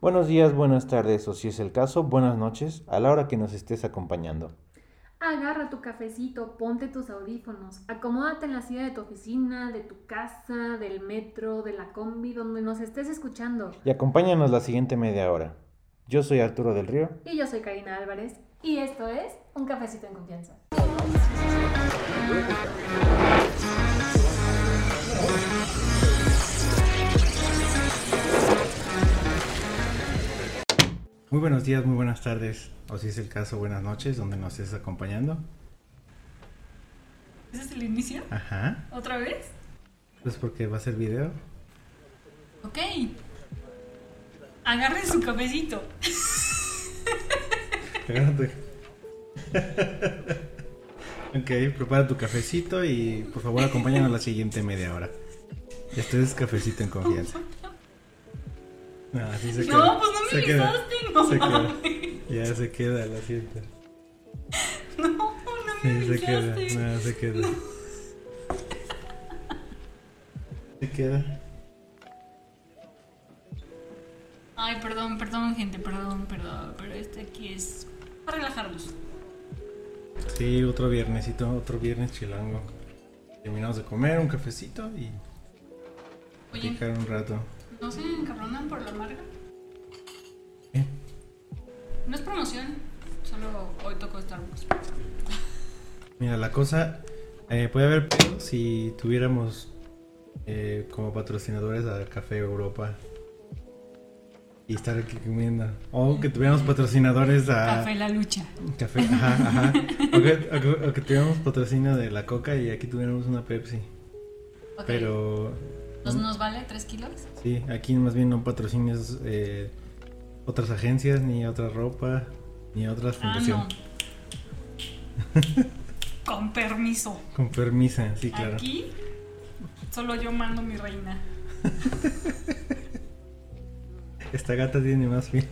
Buenos días, buenas tardes o si es el caso, buenas noches a la hora que nos estés acompañando. Agarra tu cafecito, ponte tus audífonos, acomódate en la silla de tu oficina, de tu casa, del metro, de la combi, donde nos estés escuchando. Y acompáñanos la siguiente media hora. Yo soy Arturo del Río. Y yo soy Karina Álvarez. Y esto es Un Cafecito en Confianza. Muy buenos días, muy buenas tardes, o si es el caso, buenas noches, donde nos estés acompañando. ¿Ese es el inicio? Ajá. ¿Otra vez? Pues porque va a ser video. Ok. Agarren su cafecito. Ok, prepara tu cafecito y por favor acompáñanos la siguiente media hora. Este es cafecito en confianza. No, así se queda. No, pues no me Se queda. avisaste, no Se queda. mames. Ya se queda, lo siento. No, no me Sí, se queda. No, se queda. Se queda. Ay, perdón, perdón, gente, perdón, perdón, pero este aquí es para relajarlos. Sí, otro viernesito, otro viernes chilango. Terminamos de comer un cafecito y Oye, picar un rato. ¿No se encabronan por la marca? ¿Qué? No es promoción, solo hoy tocó Starbucks. Mira, la cosa, eh, puede haber si tuviéramos eh, como patrocinadores a Café Europa y estar aquí comiendo. O que tuviéramos patrocinadores a Café La Lucha. Café, ajá, ajá. O que, o que- o que tuviéramos patrocinio de la Coca y aquí tuviéramos una Pepsi. Ok. Pero ¿Nos, ¿Nos vale 3 kilos? sí, aquí más bien no patrocinios eh, otras agencias, ni otra ropa, ni otras Ah, fundaciones. no. Con permiso. Con permiso, sí, claro. Aquí solo yo mando mi reina. Esta gata tiene más fin.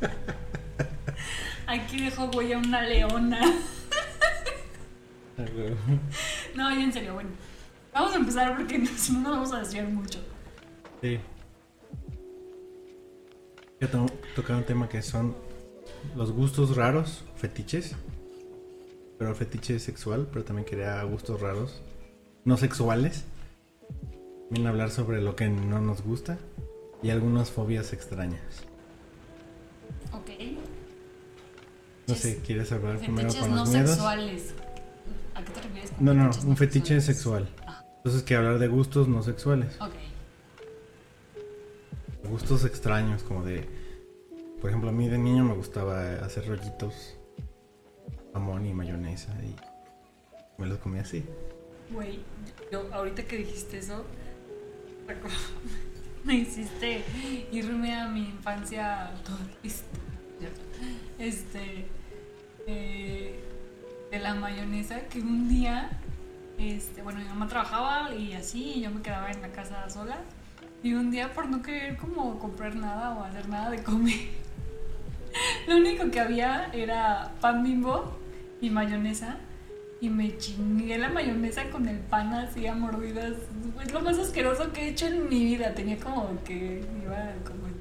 Aquí dejo huella una leona. No, ya en serio, bueno. Vamos a empezar porque si no nos vamos a desviar mucho. Sí. Voy a to- tocar un tema que son los gustos raros, fetiches. Pero fetiche sexual, pero también quería gustos raros, no sexuales. A hablar sobre lo que no nos gusta y algunas fobias extrañas. Ok. No sé, ¿quieres hablar primero Fetiches con no los miedos? sexuales. ¿A qué te refieres? con No, no, un fetiche sexuales? sexual. Ah, Entonces, que hablar de gustos no sexuales. ok. Gustos extraños, como de. Por ejemplo, a mí de niño me gustaba hacer rollitos, jamón y mayonesa y me los comía así. Güey, yo ahorita que dijiste eso, me hiciste irme a mi infancia todo ¿cierto? Este, eh, de la mayonesa que un día, este, bueno, mi mamá trabajaba y así, y yo me quedaba en la casa sola. Y un día por no querer como comprar nada o hacer nada de comer, lo único que había era pan bimbo y mayonesa. Y me chingué la mayonesa con el pan así a mordidas. Es lo más asqueroso que he hecho en mi vida. Tenía como que iba como en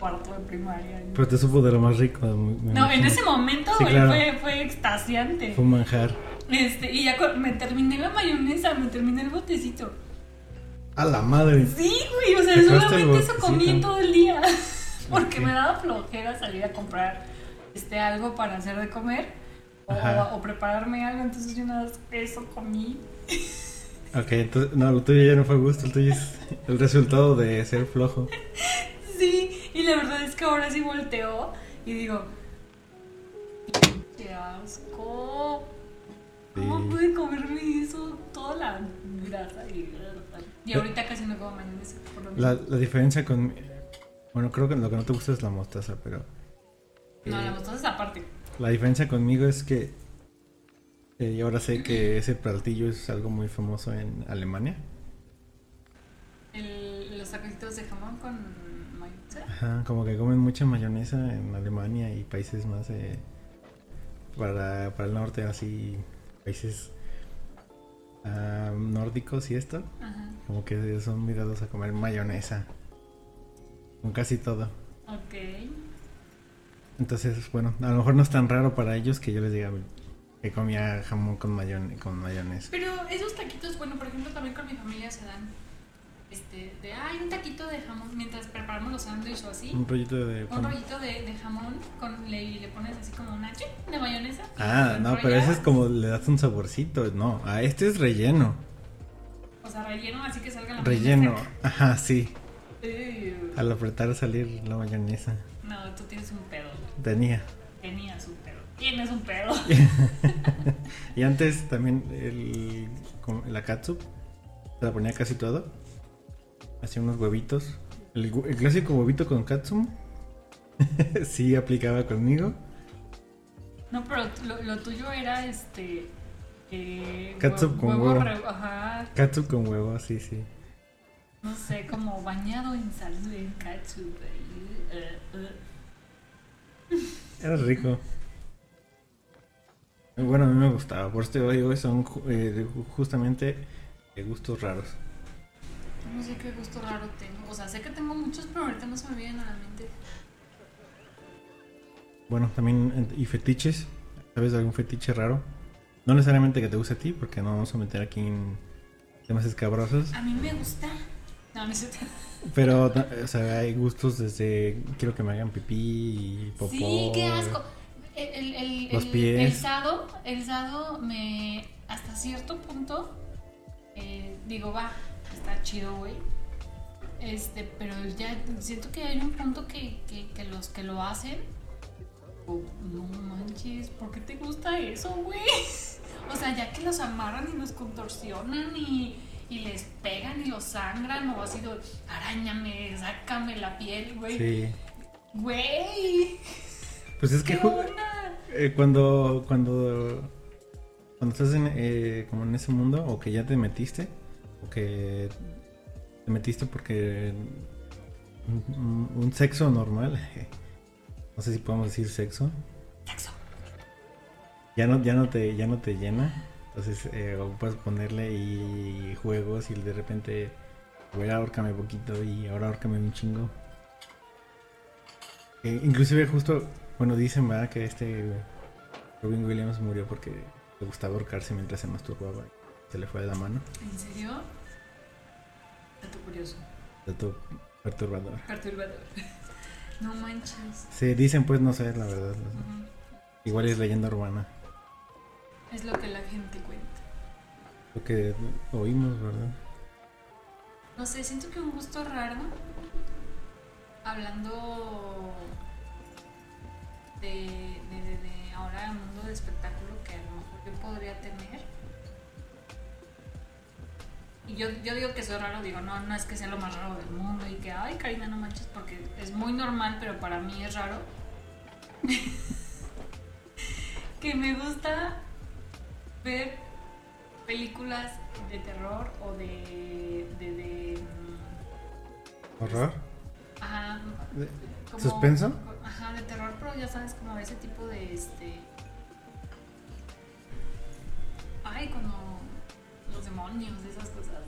cuarto de primaria. Pero te supo de lo más rico. No, en imagino. ese momento, Sí, claro. fue, fue extasiante. Fue un manjar. Este, y ya me terminé la mayonesa, me terminé el botecito. ¡A la madre! Sí, güey, o sea, solamente eso comí todo el día. Porque me daba flojera salir a comprar este, algo para hacer de comer. O prepararme algo, entonces yo nada más eso comí. Ok, entonces, no, lo tuyo ya no fue gusto, el tuyo es el resultado de ser flojo. Sí, y la verdad es que ahora sí volteo y digo, ¡qué asco! ¿Cómo pude comerme eso? Toda la grasa y... Y ahorita casi no como mayonesa. Por lo La, la diferencia con. Bueno, creo que lo que no te gusta es la mostaza, pero. No, eh, la mostaza es aparte. La diferencia conmigo es que eh, y ahora sé que ese platillo es algo muy famoso en Alemania. El- los taquitos de jamón con mayonesa. Ajá, como que comen mucha mayonesa en Alemania y países más eh, para, para el norte, así, países uh, nórdicos y esto, como que son mirados a comer mayonesa. Con casi todo. Ok. Entonces, bueno, a lo mejor no es tan raro para ellos que yo les diga que comía jamón con, mayon con mayonesa. Pero esos taquitos, bueno, por ejemplo, también con mi familia se dan. Este, de, ay, un taquito de jamón mientras preparamos los sándwiches o así. Un rollito de... Un rollito de, de jamón con, le, le pones así como una de mayonesa. Ah, no, pero ese es como le das un saborcito. No, a este es relleno. O sea, relleno así que salga la Relleno, ajá, sí. Al apretar salir la mayonesa. No, tú tienes un pedo. Tenía. Tenías un pedo. Tienes un pedo. y antes también el, la catsup se la ponía casi todo. Hacía unos huevitos. El, clásico huevito con katsup. sí aplicaba conmigo. No, pero lo, tuyo era este. Eh, katsup con huevo. Ajá. Katsup con huevo, sí, sí. No sé, como bañado en sal en katsup. Era rico. Bueno, a mí me gustaba. Por este hoy son eh, justamente gustos raros. No sé qué gusto raro tengo. O sea, sé que tengo muchos, pero ahorita no se me vienen a la mente. Bueno, también. ¿Y fetiches? ¿Sabes de algún fetiche raro? No necesariamente que te guste a ti, porque no vamos a meter aquí en temas escabrosos. A mí me gusta. No, no sé. Pero, o sea, hay gustos desde quiero que me hagan pipí y popó. Sí, qué asco. El, el, Los pies. El sado, el sado me, hasta cierto punto, eh, digo, va, está chido, güey. Este, pero ya siento que hay un punto que, que, que los que lo hacen, oh, no manches, ¿por qué te gusta eso, güey? O sea, ya que los amarran y los contorsionan y y les pegan y los sangran o así de arañame, sácame la piel, güey. Sí. Güey. Pues es que eh, cuando cuando cuando estás en, eh, como en ese mundo o que ya te metiste que te metiste porque un, sexo normal, no sé si podemos decir sexo. Sexo. Ya no ya no te ya no te llena entonces eh, puedes ponerle y juegos y de repente, güey, ahorcame poquito y ahora ahorcame un chingo. Eh, inclusive justo, bueno, dicen ¿verdad? que este Robin Williams murió porque le gustaba ahorcarse mientras se masturbaba. Se le fue de la mano. ¿En serio? Dato curioso. Dato perturbador. Perturbador. no manches. Sí, dicen pues, no sé, la verdad. Igual es leyenda urbana. Es lo que la gente cuenta. Lo que oímos, ¿verdad? No sé, siento que un gusto raro, hablando de, de, de, ahora el mundo del espectáculo que a lo mejor yo podría tener. Y yo, yo digo que soy raro, digo, no, no es que sea lo más raro del mundo y que, ay, Karina, no manches, porque es muy normal, pero para mí es raro. que me gusta ver películas de terror o de. de, de mm, ¿Horror? Ajá. ¿Suspenso? Ajá, de terror, pero ya sabes, como ese tipo de. este Ay, los demonios, esas cosas.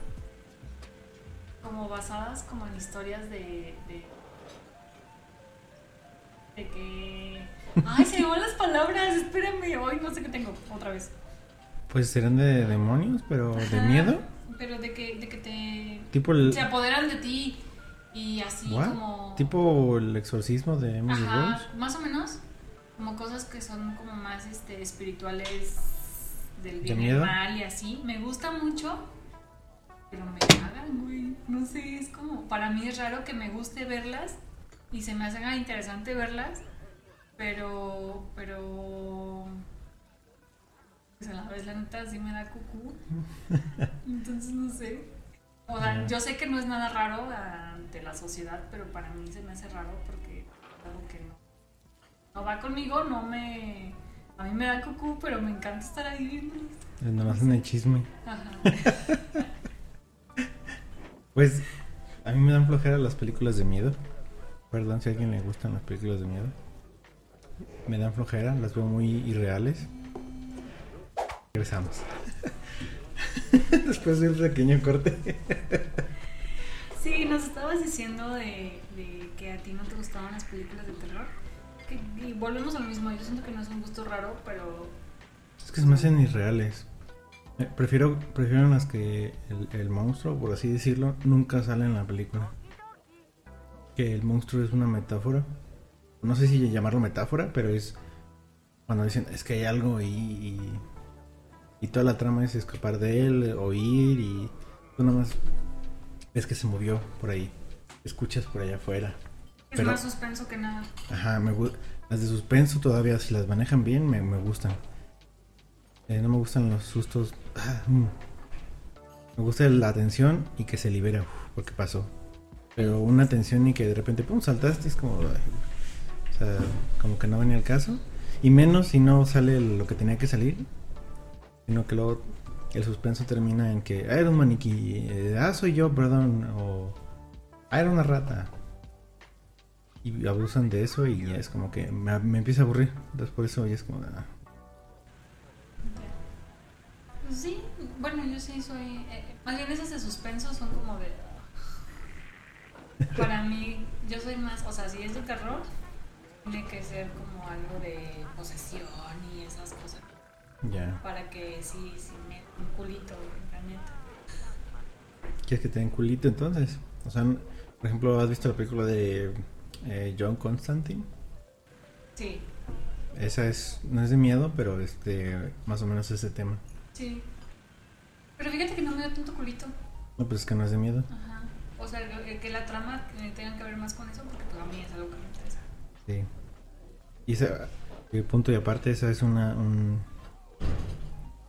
Como basadas como en historias de. de, de que. Ay, se me van las palabras, espérame, hoy no sé qué tengo, otra vez. Pues serán de demonios, pero de miedo. Pero de que, de que te. Tipo el... Se apoderan de ti y así como. Tipo el exorcismo de Emily Rose. Más o menos. Como cosas que son como más este, espirituales del bien y mal y así. Me gusta mucho. Pero me cagan, güey. No sé, es como. Para mí es raro que me guste verlas y se me haga interesante verlas. Pero. Pero pues a la vez la neta sí me da cucú. Entonces no sé. O sea, yo sé que no es nada raro ante la sociedad, pero para mí se me hace raro porque algo que no, no va conmigo, no me... A mí me da cucú, pero me encanta estar ahí viendo. Nada más en el chisme. pues a mí me dan flojera las películas de miedo. Perdón si a alguien le gustan las películas de miedo. Me dan flojera, las veo muy irreales. Regresamos. Después de un pequeño corte. sí, nos estabas diciendo de, que a ti no te gustaban las películas de terror. Y volvemos a lo mismo. Yo siento que no es un gusto raro, pero Es que se me hacen irreales. Eh, Prefiero, prefiero las que el, monstruo, por así decirlo, nunca sale en la película. Que el monstruo es una metáfora. No sé si llamarlo metáfora, pero es cuando dicen es que hay algo y, y, y toda la trama es escapar de él, oír y tú nada más ves que se movió por ahí. Escuchas por allá afuera. Es Pero- más suspenso que nada. Ajá, me las de suspenso todavía, si las manejan bien, me, me gustan. Eh, no me gustan los sustos. ah, mm. Me gusta la tensión y que se libera, uf, porque pasó. Pero una tensión y que de repente, pum, saltaste, es como. ay, o sea, como que no venía el caso. Y menos si no sale lo que tenía que salir. Sino que luego el suspenso termina en que, ah, era un maniquí, eh, ah, soy yo, perdón, o, ah, era una rata. Y abusan de eso y ya es como que me, me empieza a aburrir. Entonces por eso ya es como, ah, Sí, bueno, yo sí soy. eh, más bien esas de suspenso son como de. Para mí, yo soy más. O sea, si es de terror, tiene que ser como algo de posesión y esas cosas. ya. Para que sí, sí me un culito, la neta. ¿Quieres que te den culito entonces? O sea, por ejemplo, ¿has visto la película de eh, John Constantine? Sí, Esa es, no es de miedo, pero este, más o menos ese tema. sí. Pero fíjate que no me da tanto culito. No, pues es que no es de miedo. Ajá. O sea, que, que la trama eh, tenga que ver más con eso, porque pues a mí es algo que me interesa. Sí. Y esa, punto y aparte, esa es una. Un,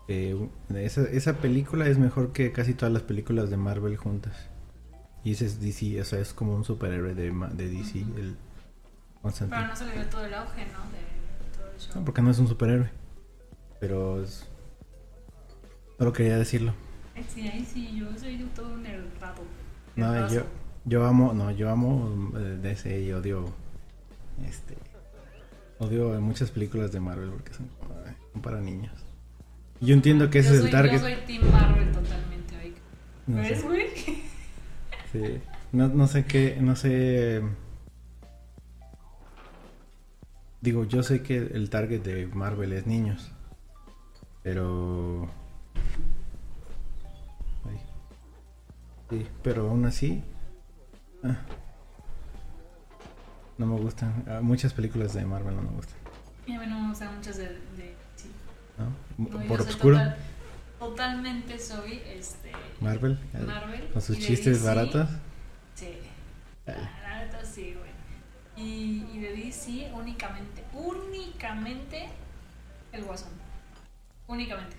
eh, esa, esa película es mejor que casi todas las películas de Marvel juntas. Y ese es DC, o sea, es como un superhéroe de, de DC, el Pero no se le dio todo el auge, ¿no? De todo el show. No, porque no es un superhéroe. Pero es. Solo quería decirlo. Ay, Sí, ahí sí, yo soy de todo un errado. No, yo, yo amo, no, yo amo eh, DC y odio. Este. Odio muchas películas de Marvel porque son, son para niños. Yo entiendo que ese Yo es soy- el target. Yo soy Team Marvel totalmente, oiga. No ¿Ves, güey? Sí. no, no sé qué, no sé. Digo, yo sé que el target de Marvel es niños. Pero. Ay. Sí, pero aún así. ah, no me gustan. Ah, Muchas películas de Marvel no me gustan. Y a mí no me gustan muchas de... de sí. ¿no? Por obscuro. total- totalmente soy este... Marvel. eh, Marvel. Con sus chistes DC, baratos. Sí. La neta sí, güey. Y, y de DC únicamente, únicamente el Guasón. Únicamente.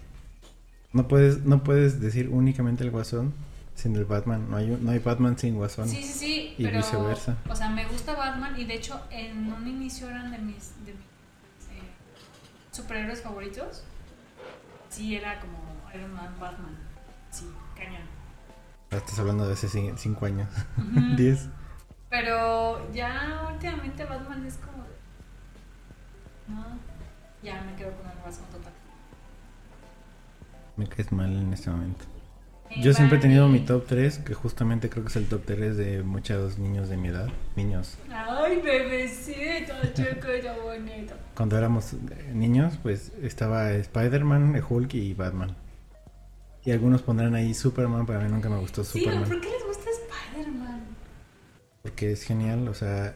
No puedes, no puedes decir únicamente el Guasón sin el Batman. No hay, no hay Batman sin Guasón. Sí, sí, sí. Y pero, viceversa. O sea, me gusta Batman y de hecho en un inicio eran de mis, de mis eh, superhéroes favoritos. Sí, era como Iron Man, Batman. Sí, cañón. Ah, Estás hablando de hace cin- cinco años. Ujú. Diez. Pero ya últimamente Batman es como... de- No, ya me quedo con el Guasón total. Me caes mal en este momento. Yo siempre he tenido mi top 3, que justamente creo que es el top 3 de muchos niños de mi edad. Niños. Ay, bebecito, chiquito bonito. Cuando éramos eh, niños, pues estaba Spider-Man, Hulk y Batman. Y algunos pondrán ahí Superman, pero a mí nunca me gustó Sí, Superman. ¿por qué les gusta Spider-Man? Porque es genial, o sea,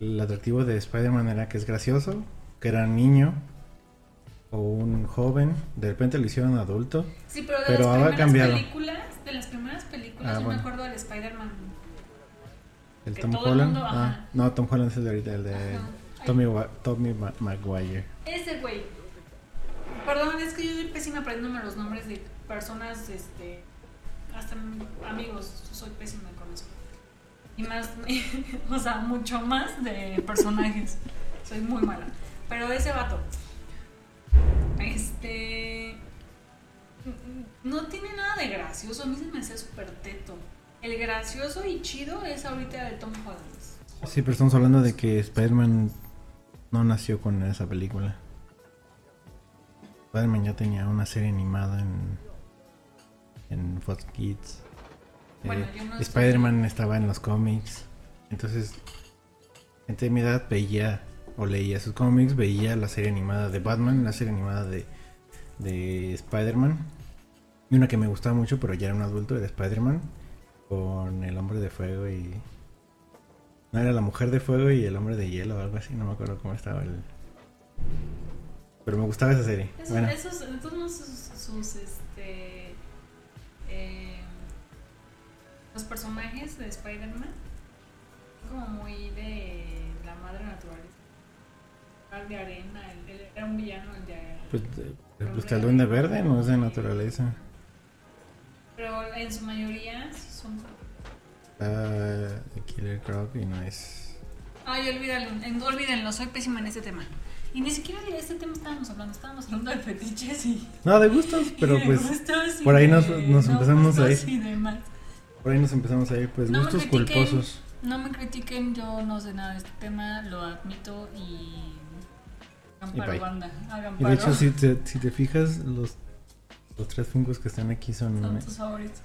el atractivo de Spider-Man era que es gracioso, que era niño o un joven, de repente lo hicieron adulto. Sí, pero de Pero las primeras cambiado. películas, de las primeras películas, Ah, yo bueno. me acuerdo del Spider-Man. El Que Tom todo el Holland. mundo, ah, no, Tom Holland es el de ahorita, el de Ajá. Tommy, Tommy Ma- Maguire. Ese güey. Perdón, es que yo soy pésima aprendiéndome los nombres de personas, este, hasta amigos, soy pésima con eso. Y más, o sea, mucho más de personajes. Soy muy mala. Pero de ese vato. Este. No tiene nada de gracioso. A mí se me hace súper teto. El gracioso y chido es ahorita de Tom Holland. Sí, pero estamos hablando de que Spider-Man no nació con esa película. Spider-Man ya tenía una serie animada en, en Fox Kids. Bueno, Eh, no Spider-Man estaba en los cómics. Entonces, gente de mi edad veía o leía sus cómics, veía la serie animada de Batman, la serie animada de, de Spider-Man. Y una que me gustaba mucho, pero ya era un adulto, era Spider-Man, con el hombre de fuego y... No, era la mujer de fuego y el hombre de hielo o algo así, no me acuerdo cómo estaba el... Pero me gustaba esa serie. Esos, bueno, esos, entonces sus, sus, este, eh, los personajes de Spider-Man como muy de la madre naturaleza. El de arena, el, el- era un villano, el de pues, eh, pues el duende verde no es de naturaleza. Pero en su mayoría sí son... El Killer Croc y no es... Ay, olvídalo, en- olvídenlo, soy pésima en este tema. Y ni siquiera de este tema estábamos hablando, estábamos hablando de fetiches y... No, de gustos, pero de pues... gustos y por ahí nos- nos no empezamos a ir. Por ahí nos empezamos a ir, pues No gustos culposos. No me critiquen, yo no sé nada de este tema, lo admito y. Hagan Y paro, banda. Hagan Y paro. de hecho, si te, si te fijas, los, los tres fungos que están aquí son... Son tus favoritos.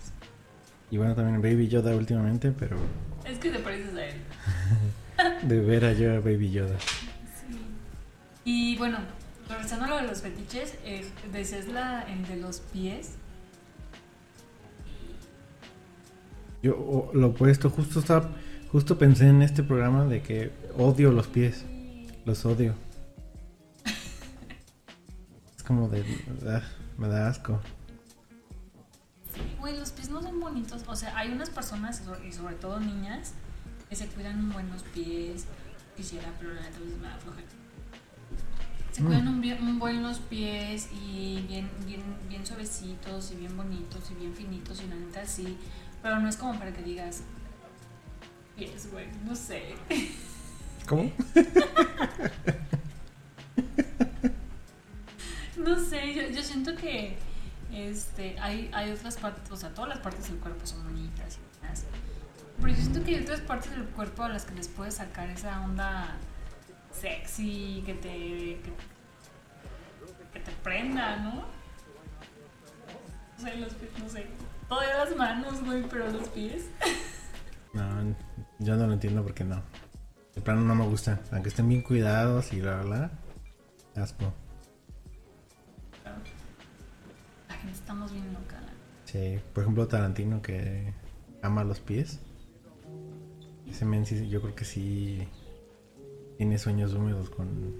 Y bueno, también Baby Yoda últimamente, pero Es que te pareces a él. de ver a yo a Baby Yoda. Y bueno, regresando a lo de los fetiches, eh, decías la, el de los pies. Yo o- lo opuesto, justo estaba, justo pensé en este programa de que odio los pies, los odio. Es como de, ah, me da asco. Güey, los pies no son bonitos. O sea, hay unas personas, y sobre- todo niñas, que se cuidan un buen los pies. Quisiera, pero la neta pues, me da flojera. Se Mm. cuidan un, bien- un buen los pies y bien, bien, bien suavecitos y bien bonitos y bien finitos y la neta sí. Pero no es como para que digas pies, güey, no sé. ¿Cómo? No sé, yo, yo siento que este, hay, hay otras partes, o sea, todas las partes del cuerpo son bonitas y demás. Pero yo siento que hay otras partes del cuerpo a las que les puedes sacar esa onda sexy, que te, que te prenda, ¿no? No sé, los pies, no sé. Todas las manos, güey, pero los pies. No, yo no lo entiendo porque no. De plano no me gusta. Aunque estén bien cuidados y bla, bla. Asco. La gente estamos bien loca. la- Sí, por ejemplo Tarantino que ama los pies. Ese men sí, yo creo que sí tiene sueños húmedos con,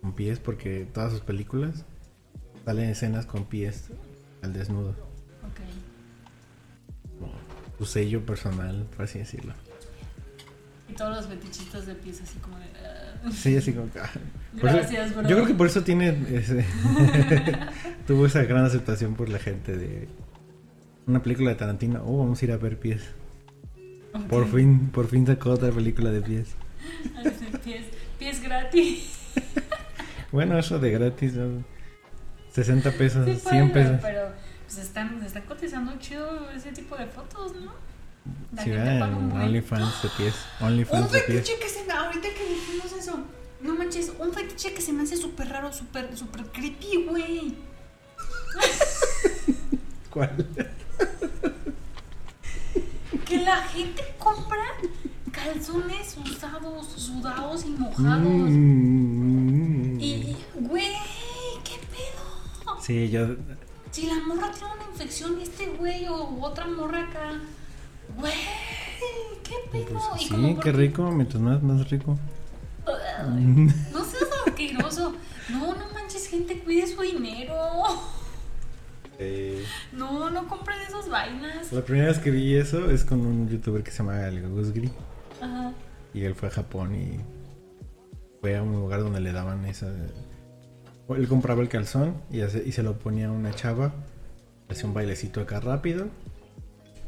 con pies porque todas sus películas salen escenas con pies al desnudo. Ok. Como su sello personal, por así decirlo. Y todos los fetichistas de pies así como de... ah. Sí, así como... ah, eso- Gracias, bro. yo creo que por eso tiene ese- tuvo esa gran aceptación por la gente de una película de Tarantino. Oh, vamos a ir a ver pies. Por fin, por fin sacó otra película de pies. Pies, pies gratis. Bueno, eso de gratis, ¿no? 60 pesos, Sí, 100 pueden, pesos. Pero pues están, están cotizando chido ese tipo de fotos, ¿no? La buen. OnlyFans de pies. OnlyFans de pies. fetiche que se me. Ahorita que dijimos eso. No manches, un fetiche que se me hace súper raro, súper, súper creepy, güey. ¿Cuál? Que la gente compra calzones usados, sudados y mojados. Mm. Y, y, güey, ¿qué pedo? Sí, yo. Si la morra tiene una infección y este güey o otra morra acá, güey, ¿qué pedo? Pues y como sí, qué rico, mientras más, más rico. Ay, No seas asqueroso. No, no manches, gente, cuide su dinero. Eh, No, no compren esas vainas. la primera vez que vi eso es con un youtuber que se llama El Gusgri. Ajá. Y él fue a Japón y fue a un lugar donde le daban esa. Él compraba el calzón y, hace- y se lo ponía a una chava. Hacía un bailecito acá rápido.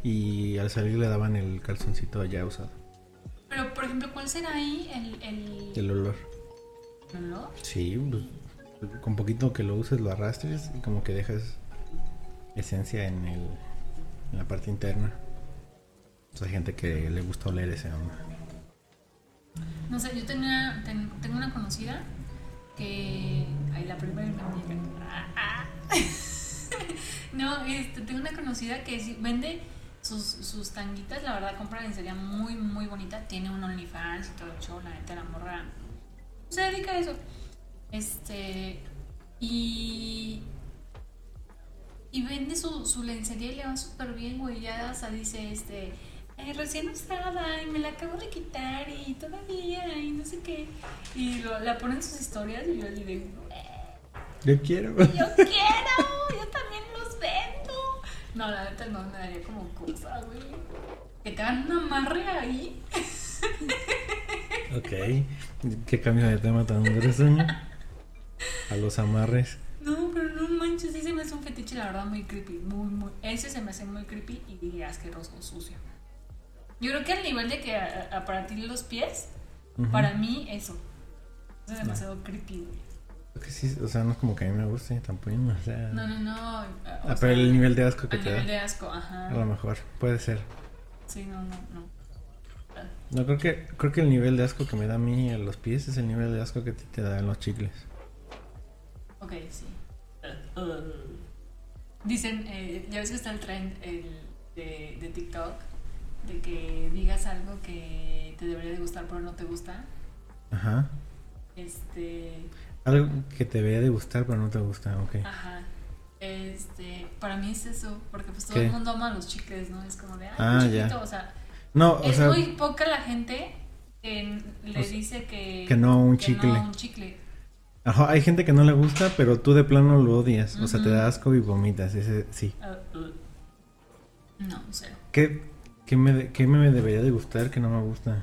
Y al salir le daban el calzoncito ya usado. Pero, por ejemplo, ¿cuál será ahí el, el, El olor. el olor? Sí, pues, con poquito que lo uses, lo arrastres y como que dejas esencia en, el, en la parte interna. O sea, hay gente que le gusta oler ese onda. No sé, yo tenía, ten- tengo una conocida que. Ay, la primera Ah, ah. No, este, tengo una conocida que vende sus, sus tanguitas, la verdad compra lencería muy, muy bonita. Tiene un OnlyFans y todo el show, la neta, la morra se dedica a eso. Este. Y. Y vende su, su lencería y le va súper bien, güey. Ya hasta dice, este. "Eh, recién usada y me la acabo de quitar y todavía y no sé qué. Y lo- la ponen en sus historias y yo le digo, Yo quiero. yo quiero, yo también los vendo. No, la neta no, me daría como cosa, güey. Que te hagan un amarre ahí. Ok. ¿Qué cambio de tema tan grueso? A los amarres. No, pero no manches, ese me hace un fetiche, la verdad, muy creepy. Muy, muy. Ese se me hace muy creepy y asqueroso, sucio. Yo creo que al nivel de que para ti los pies, para mí eso. Es demasiado creepy, güey. Que sí, o sea, no es como que a mí me guste tampoco. O sea, No, no, no. o Ah, pero el nivel de asco que te nivel da. de asco, ajá. A lo mejor, puede ser. Sí, no, no, no. No, creo que, creo que el nivel de asco que me da a mí en los pies es el nivel de asco que te da en los chicles. Ok, sí. Dicen, eh, ya ves que está el trend el, de, de TikTok, de que digas algo que te debería de gustar pero no te gusta. Ajá. Este, Algo que te debería de gustar, pero no te gusta, ok. ajá. Este, para mí es eso, porque pues todo ¿Qué? el mundo ama los chicles, ¿no? Es como de, ay, Ah, un ya. chiquito, o sea, No, o es sea, muy poca la gente que le O sea, dice que, que no a un que chicle. no a un chicle. ajá, hay gente que no le gusta, pero tú de plano lo odias. O sea, te da asco y vomitas. Ese sí. Ah, uh. No, cero. ¿Qué, qué, me, de- qué me debería de gustar que no me gusta?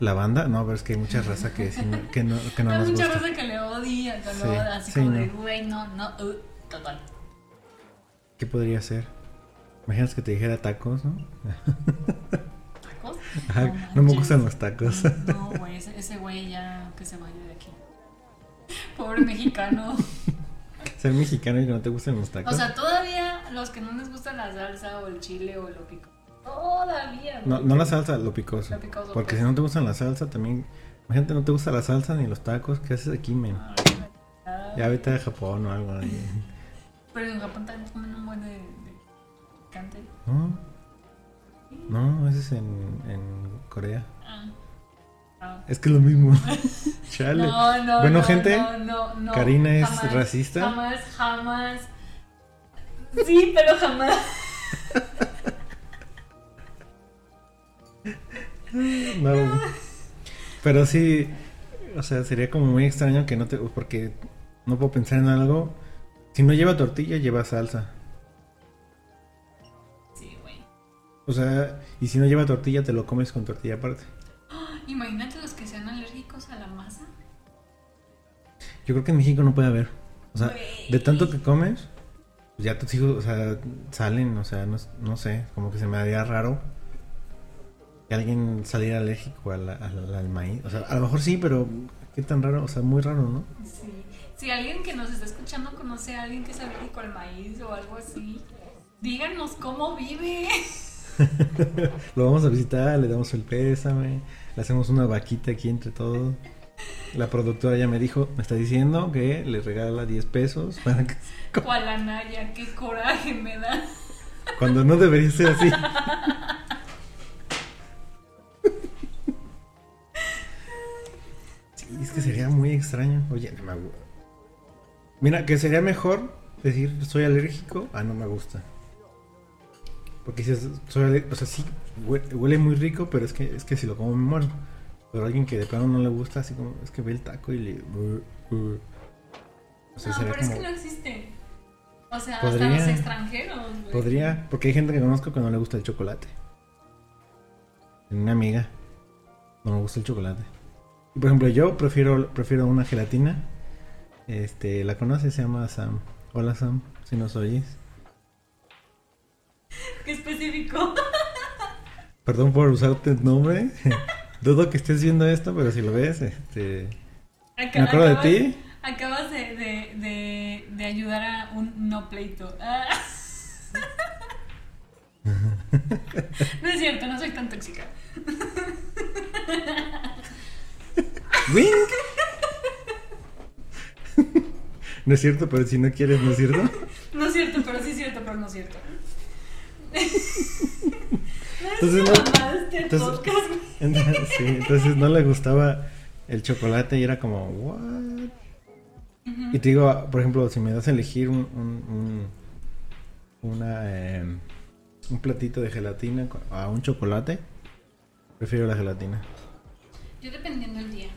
¿La banda? No, pero es que hay mucha raza que, sí no- que no, que no Hay nos mucha gusta. raza que le odia, que Sí, lo odia, así sí, como no. de, güey, no, no, uh, total. ¿Qué podría ser? Imaginas que te dijera tacos, ¿no? ¿Tacos? Ajá, no, me gustan los tacos. No, güey, ese, ese güey ya que se vaya de aquí. Pobre mexicano. Ser mexicano y que no te gustan los tacos. O sea, todavía los que no les gusta la salsa o el chile o lo pico. Todavía. no, no la salsa, lo picoso. Lo picoso, Porque pues. si no te gustan la salsa, también. Imagínate, no te gusta la salsa ni los tacos. ¿Qué haces aquí, men? Ya vete a Japón o algo. ahí. Pero en Japón también comen un buen de, de picante. No, no, ese es en, en Corea. Ah. Ah. Es que es lo mismo. Chale. No, no, Bueno, no, gente, no, no, no, Karina es jamás, racista. Jamás, jamás. Sí, pero jamás. No. Pero sí, o sea, sería como muy extraño que no te. Porque no puedo pensar en algo. Si no lleva tortilla, lleva salsa. Sí, güey. O sea, y si no lleva tortilla, te lo comes con tortilla aparte. Imagínate los que sean alérgicos a la masa. Yo creo que en México no puede haber. O sea, de tanto que comes, pues ya tus hijos, o sea, salen, o sea, no, no sé, como que se me haría raro que alguien saliera alérgico al, al- al maíz. O sea, a lo mejor sí, pero qué tan raro, o sea, muy raro, ¿no? Sí. Si alguien que nos está escuchando conoce a alguien que es alérgico al maíz o algo así, díganos cómo vive. Lo vamos a visitar, le damos el pésame, le hacemos una vaquita aquí entre todos. La productora ya me dijo, me está diciendo que le regala 10 pesos para que- Anaya, qué coraje me da. cuando no debería ser así. es que sería muy extraño. Oye, no me gu- Mira, que sería mejor decir soy alérgico a no me gusta. Porque si es- soy alérgico, o sea, sí, hue- huele muy rico, pero es que, es que si lo como me muero. Pero alguien que de plano no le gusta, así como, es que ve el taco y le... O sea, No, pero es que no existe. O sea, Podría. hasta los extranjeros, güey. Podría, porque hay gente que conozco que no le gusta el chocolate. Tengo Una amiga no me gusta el chocolate. Por ejemplo, yo prefiero prefiero una gelatina. Este, la conoces, se llama Sam. Hola Sam, si nos oyes. Qué específico. Perdón por usarte el nombre. Dudo que estés viendo esto, pero si lo ves, este, Acá- me acuerdo de acabas- ti. Acabas de, de, de, de ayudar a un no pleito. Ah. No es cierto, no soy tan tóxica. ¡Wink! No es cierto, pero si no quieres, ¿no es cierto? No es cierto, pero sí es cierto, pero no es cierto. Entonces, no- Mamá, entonces- podcast, güey. Entonces, sí, entonces no le gustaba el chocolate y era como, what? Y te digo, por ejemplo, si me das a elegir un, un, un, una, eh, un platito de gelatina a un chocolate, prefiero la gelatina. Yo dependiendo del día.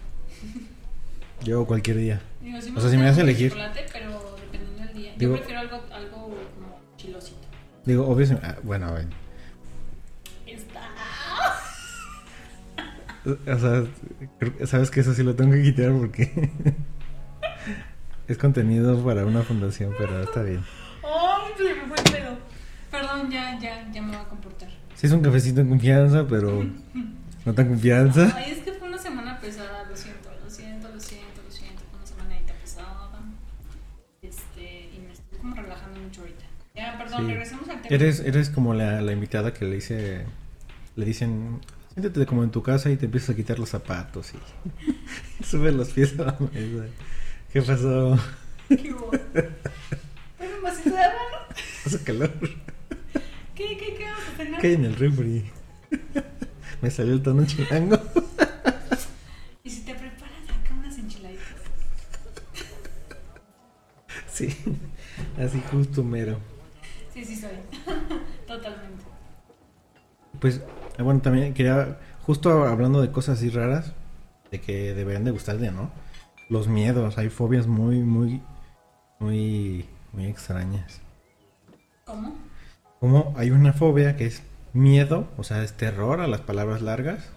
Yo cualquier día. Digo, sí O sea, si me das a el elegir. chocolate, pero dependiendo del día. Digo- Yo prefiero algo, algo como chilosito. Digo, obvio, si- ah, bueno, a ver. Está. O sea, sabes que eso sí lo tengo que quitar porque es contenido para una fundación, pero está bien. ¡Ay, se me fue el pedo! Perdón, ya, ya, ya me voy a comportar. Sí es un cafecito en confianza, pero no tan confianza. Ay, es Sí. regresemos al tema. Eres, eres como la, la invitada que le dice, le dicen, siéntate como en tu casa y te empiezas a quitar los zapatos y sube los pies a la mesa. ¿Qué pasó? ¿Qué hubo? De ¿no? Hace calor. ¿Qué, qué, qué vamos a cenar? ¿Qué hay en el refri? Me salió el tono chilango. Y si te preparas acá unas enchiladitas. Sí, así justo mero. Sí, sí soy. Totalmente. Pues, eh, bueno, también quería, justo hablando de cosas así raras, de que deberían de gustarte, ¿no? Los miedos, hay fobias muy, muy, muy, muy extrañas. ¿Cómo? Como hay una fobia que es miedo, o sea, es terror a las palabras largas.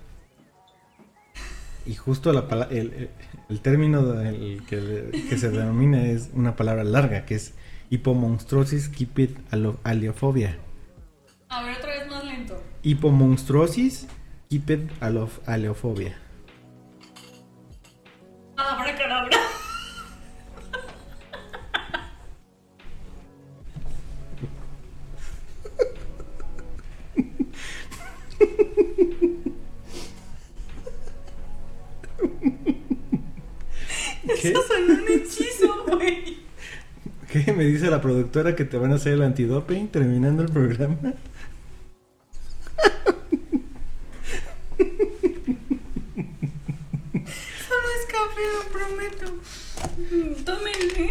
Y justo la el, el- el término del que, que se denomina es una palabra larga, que es hipomonstruosis kipid alo- aleofobia. A ver, otra vez más lento. Hipomonstruosis alof- aleofobia. Productora que te van a hacer el antidoping terminando el programa. Solo es café, lo prometo. Tómenle.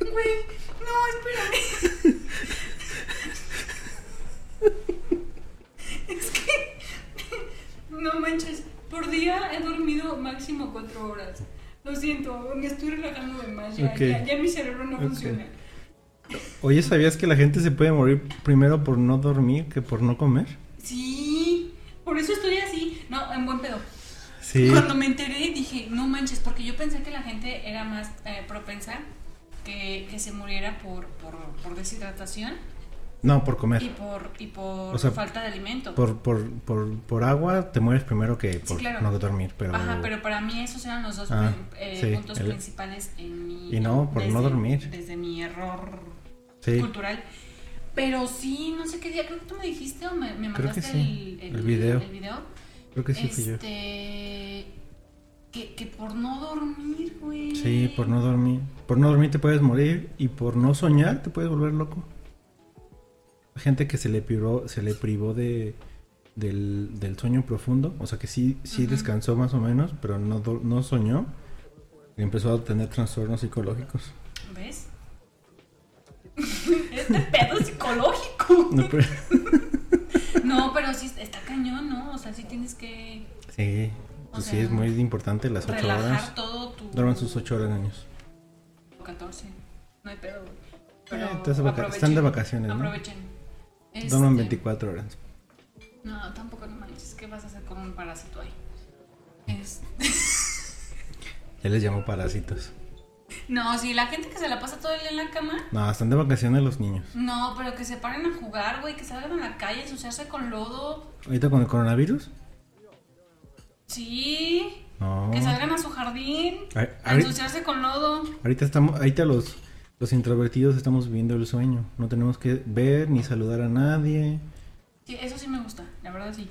Güey, no, espérame. Es que. No manches, por día he dormido máximo cuatro horas. Lo siento, me estoy relajando de más. Ya, Ok. ya, ya mi cerebro no Ok. funciona. Oye, ¿sabías que la gente se puede morir primero por no dormir que por no comer? Sí, por eso estoy así. No, en buen pedo. Sí. Cuando me enteré dije, no manches, porque yo pensé que la gente era más eh, propensa que, que se muriera por, por, por deshidratación No, por y comer. por, y por O sea, falta de alimento. Por, por, por, por agua te mueres primero que por claro. no dormir, pero... Ajá, pero para mí esos eran los dos Ah, eh, sí, puntos el- principales en mi... Y no, por no dormir. Desde mi error Sí, cultural. Pero sí, no sé qué día, creo que tú me dijiste o me, me mandaste sí, el, el video. el video. creo que sí fui yo. Este. Que, que por no dormir, güey. Sí, por no dormir. Por no dormir te puedes morir y por no soñar te puedes volver loco. Gente que se le privó, se le privó de, del, del sueño profundo, o sea que sí, sí descansó más o menos, pero no, no soñó y empezó a tener trastornos psicológicos. ¿Ves? este pedo psicológico. No, pero- No, pero sí está cañón, ¿no? O sea, sí tienes que sí, pues sí sea, es muy importante las ocho relajar horas. todo tu. Duerman sus ocho horas, niños. 14. No hay pedo. Eh, Pero de vaca- están de vacaciones, ¿no? Aprovechen. Duerman Este, 24 horas. No, tampoco no manches. ¿Qué vas a hacer con un parásito ahí? Es- Ya les llamo parásitos. No, si la gente que se la pasa todo el día en la cama. No, están de vacaciones los niños. No, pero que se paren a jugar, güey, que salgan a la calle, a ensuciarse con lodo. Ahorita con el coronavirus. Sí, No. que salgan a su jardín, a ensuciarse con lodo. Ahorita estamos, ahorita los, los introvertidos estamos viviendo el sueño. No tenemos que ver ni saludar a nadie. Sí, eso sí me gusta, la verdad sí.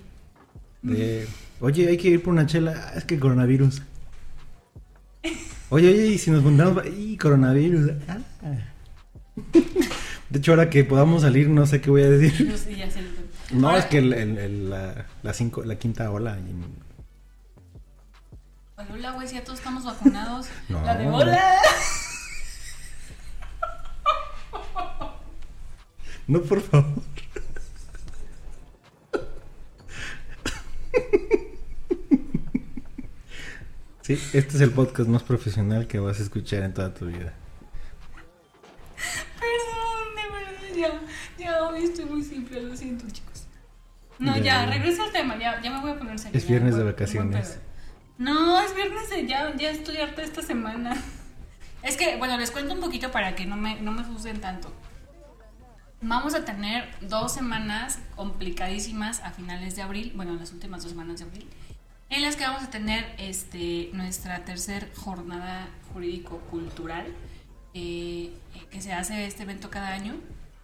De, oye, hay que ir por una chela. Es que el coronavirus. Oye, oye, y si nos juntamos, ¡y coronavirus! Ah. De hecho, ahora que podamos salir, no sé qué voy a decir. No sé, ya sé No, Ahora- es que el- el- el- la, la, cinco, la quinta ola. y- Hola, güey, si ya todos estamos vacunados. No. La de hola. No, por favor. Sí, este es el podcast más profesional que vas a escuchar en toda tu vida. Perdón, de verdad, ya, ya hoy estoy muy simple, lo siento, chicos. No, Ya. ya, regresa al tema, ya, ya me voy a poner serio. Es viernes de vacaciones. No, es viernes de ya, ya estoy harta esta semana. Es que, bueno, les cuento un poquito para que no me, no me juzguen tanto. Vamos a tener dos semanas complicadísimas a finales de abril, bueno, las últimas dos semanas de abril, en las que vamos a tener este, nuestra tercer jornada jurídico-cultural, eh, que se hace este evento cada año.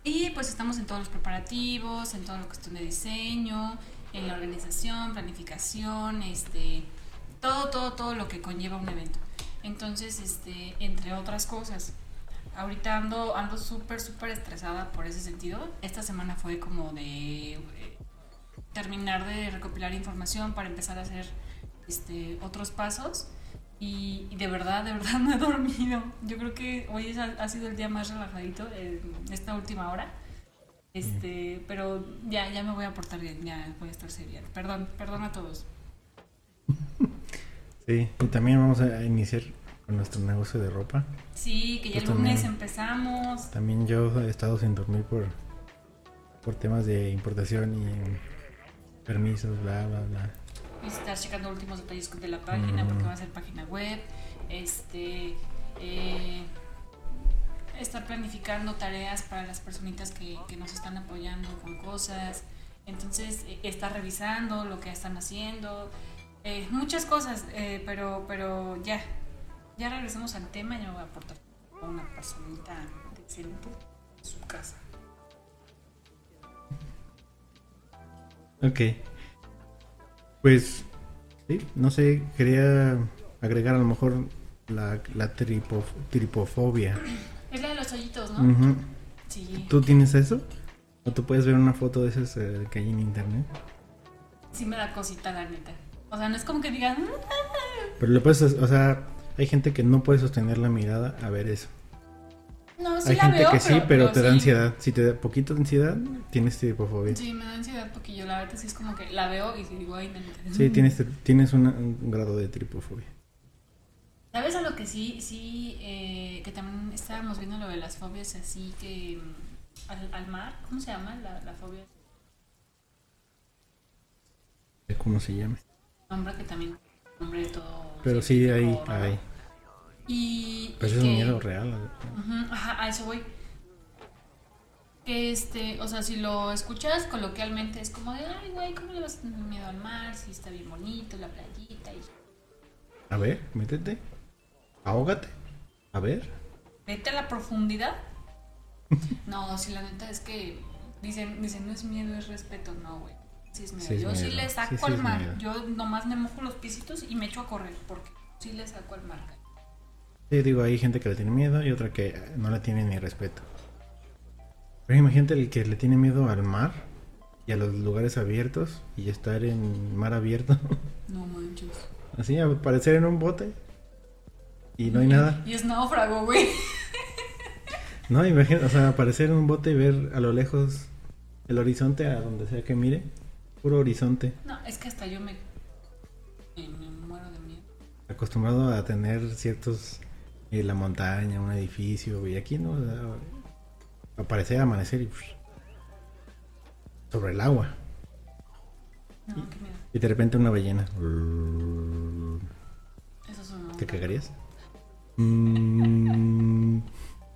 Y pues estamos en todos los preparativos, en toda la cuestión de diseño, en la organización, planificación, este, todo, todo, todo lo que conlleva un evento. Entonces, este, entre otras cosas, ahorita ando, ando súper, súper estresada por ese sentido. Esta semana fue como de eh, terminar de recopilar información para empezar a hacer este, otros pasos. Y, y de verdad, de verdad no he dormido. Yo creo que hoy es- ha sido el día más relajadito en esta última hora. Este, pero ya, ya me voy a portar bien, ya voy a estar seria. Perdón, perdón a todos. Sí, y también vamos a iniciar con nuestro negocio de ropa. Sí, que ya Pues el lunes también. empezamos. También yo he estado sin dormir por, por temas de importación y permisos, bla, bla, bla. y estar checando últimos detalles de la página Mm. porque va a ser página web. Este eh, estar planificando tareas para las personitas que, que nos están apoyando con cosas. Entonces eh, estar revisando lo que están haciendo. Eh, muchas cosas eh, pero pero ya ya regresamos al tema. Me voy a aportar a una personita decente en su casa Ok. Pues, sí, no sé, quería agregar a lo mejor la, la tripo- tripofobia. es la de los hoyitos no Ujú. sí ¿Tú tienes eso? ¿O tú puedes ver una foto de esas eh, que hay en internet? sí me da cosita la neta o sea no es como que digan Pero le puedes, o sea, hay gente que no puede sostener la mirada a ver eso. No, sí hay la gente veo, que sí, pero, te da sí. ansiedad. Si te da poquito de ansiedad, tienes tripofobia. Sí, me da ansiedad porque yo la verdad sí es como que la veo y digo, ay, no. Sí, tienes, tienes una- un grado de tripofobia. ¿Sabes a lo que sí, sí, eh, que también estábamos viendo lo de las fobias así que mm, al, al mar, ¿cómo se llama la, la fobia? ¿Cómo se llama? Nombre que también, nombre de todo. Pero sí, hay, hay. Y, Pero eso es que- miedo real. Ajá, a eso voy. Que este, o sea, si lo escuchas coloquialmente es como de, ay, güey, ¿cómo le vas a tener miedo al mar? Si está bien bonito, la playita y A ver, métete. Ahógate. A ver. vete a la profundidad. No, si la neta es que dicen, dicen no es miedo, es respeto. No, güey. Sí es miedo. Sí es yo sí miedo. le saco Sí, sí al mar. Yo nomás me mojo los pisitos y me echo a correr porque sí le saco al mar. Sí, digo, hay gente que le tiene miedo y otra que no le tiene ni respeto. Pero imagínate el que le tiene miedo al mar y a los lugares abiertos y estar en mar abierto. No manches. Así, aparecer en un bote y no hay nada. Y es náufrago, güey. No, imagínate, o sea, aparecer en un bote y ver a lo lejos el horizonte a donde sea que mire. Puro horizonte. No, es que hasta yo me, me, me muero de miedo. Acostumbrado a tener ciertos... eh, la montaña, un edificio, y aquí no... aparecer, amanecer y... pff, sobre el agua. No, qué miedo. Y de repente una ballena. Eso ¿Te cagarías? Mm.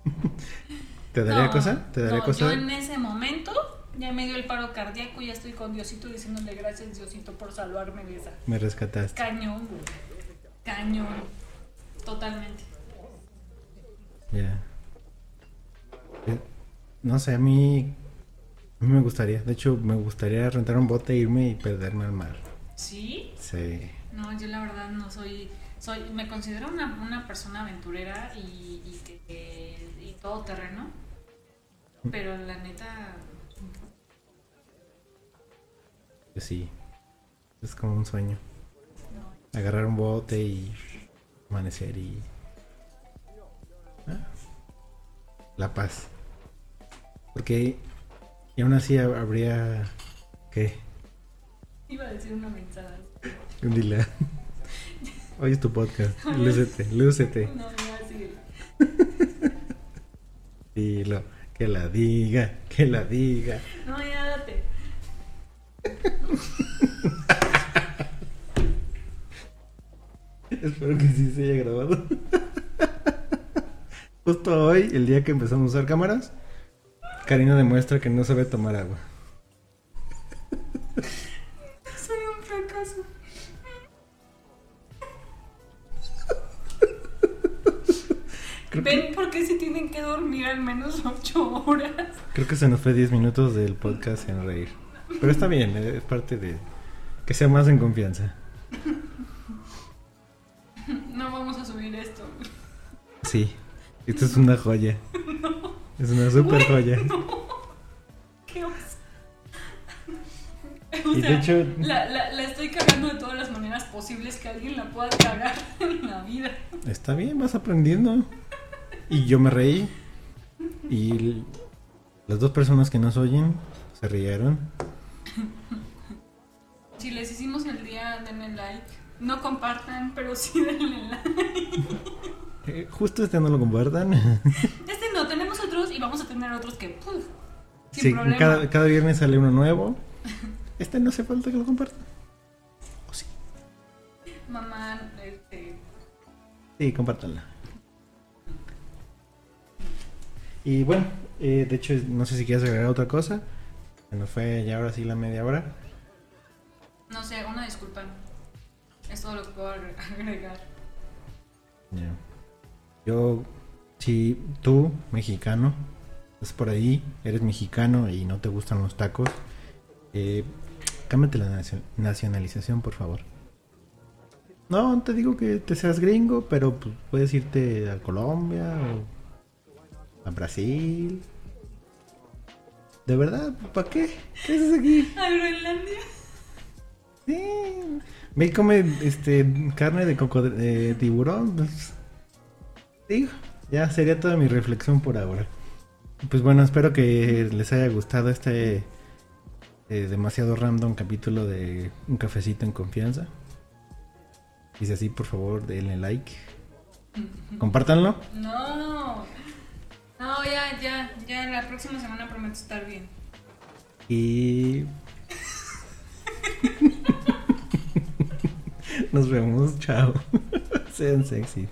¿Te daría No, cosa? ¿Te daría no, cosa? Yo en ese momento ya me dio el paro cardíaco y ya estoy con Diosito diciéndole gracias Diosito por salvarme de esa. Me rescataste. Cañón, güey. Cañón. Totalmente. Ya. Eh, No sé, a mí... A mí me gustaría. De hecho, me gustaría rentar un bote, irme y perderme al mar. ¿Sí? Sí. No, yo la verdad no soy soy, me considero una, una persona aventurera y, y que y todo terreno, pero la neta, sí. Es como un sueño. no. Agarrar un bote y amanecer y... Ah, La paz. Porque... Y aún así hab- habría... ¿Qué? Iba a decir una mensada. Dile. Hoy es tu podcast. Lúcete, lúcete. No, sigue. Dilo. Que la diga, que la diga. No, ya date. Espero que sí se haya grabado. Justo hoy, el día que empezamos a usar cámaras, Karina demuestra que no sabe tomar agua. Soy un fracaso. Creo ¿Ven por qué si tienen que dormir al menos 8 horas? Creo que se nos fue 10 minutos del podcast en reír. Pero está bien, eh, es parte de que sea más en confianza. No vamos a subir esto. Sí, esto es una joya. Es una super joya. ¿Qué oso? Y de hecho, La, la, la estoy cagando de todas las maneras posibles que alguien la pueda cagar en la vida. está bien, vas aprendiendo. Y yo me reí. Y las dos personas que nos oyen se rieron. Si les hicimos el día, denle like. No compartan, pero sí denle like. Eh, justo este no lo compartan. Este no, tenemos otros y vamos a tener otros que. puf, sin Sí, problema. cada, cada viernes sale uno nuevo. Este no hace falta que lo compartan. ¿O sí? Mamá, este. Sí, compártanla. Y bueno, eh, de hecho, no sé si quieres agregar otra cosa. Se nos fue ya ahora sí la media hora. No sé, una disculpa. Es todo lo que puedo agre- agregar. Ya. Yo, si tú, mexicano, estás por ahí, eres mexicano y no te gustan los tacos, eh, cámbiate la nacio- nacionalización, por favor. No, te digo que te seas gringo, pero pues, puedes irte a Colombia o a Brasil. ¿De verdad? ¿Para qué? ¿Qué haces aquí? ¿A Groenlandia? Sí. Ve y come este, carne de, cocod- de tiburón. Pues, digo, ya sería toda mi reflexión por ahora. Pues bueno, espero que les haya gustado este eh, demasiado random capítulo de Un cafecito en confianza. Y si así, por favor, denle like. Compártanlo. No. No, ya, ya, ya. La próxima semana prometo estar bien. Y. Nos vemos. Chao. Sean sexy.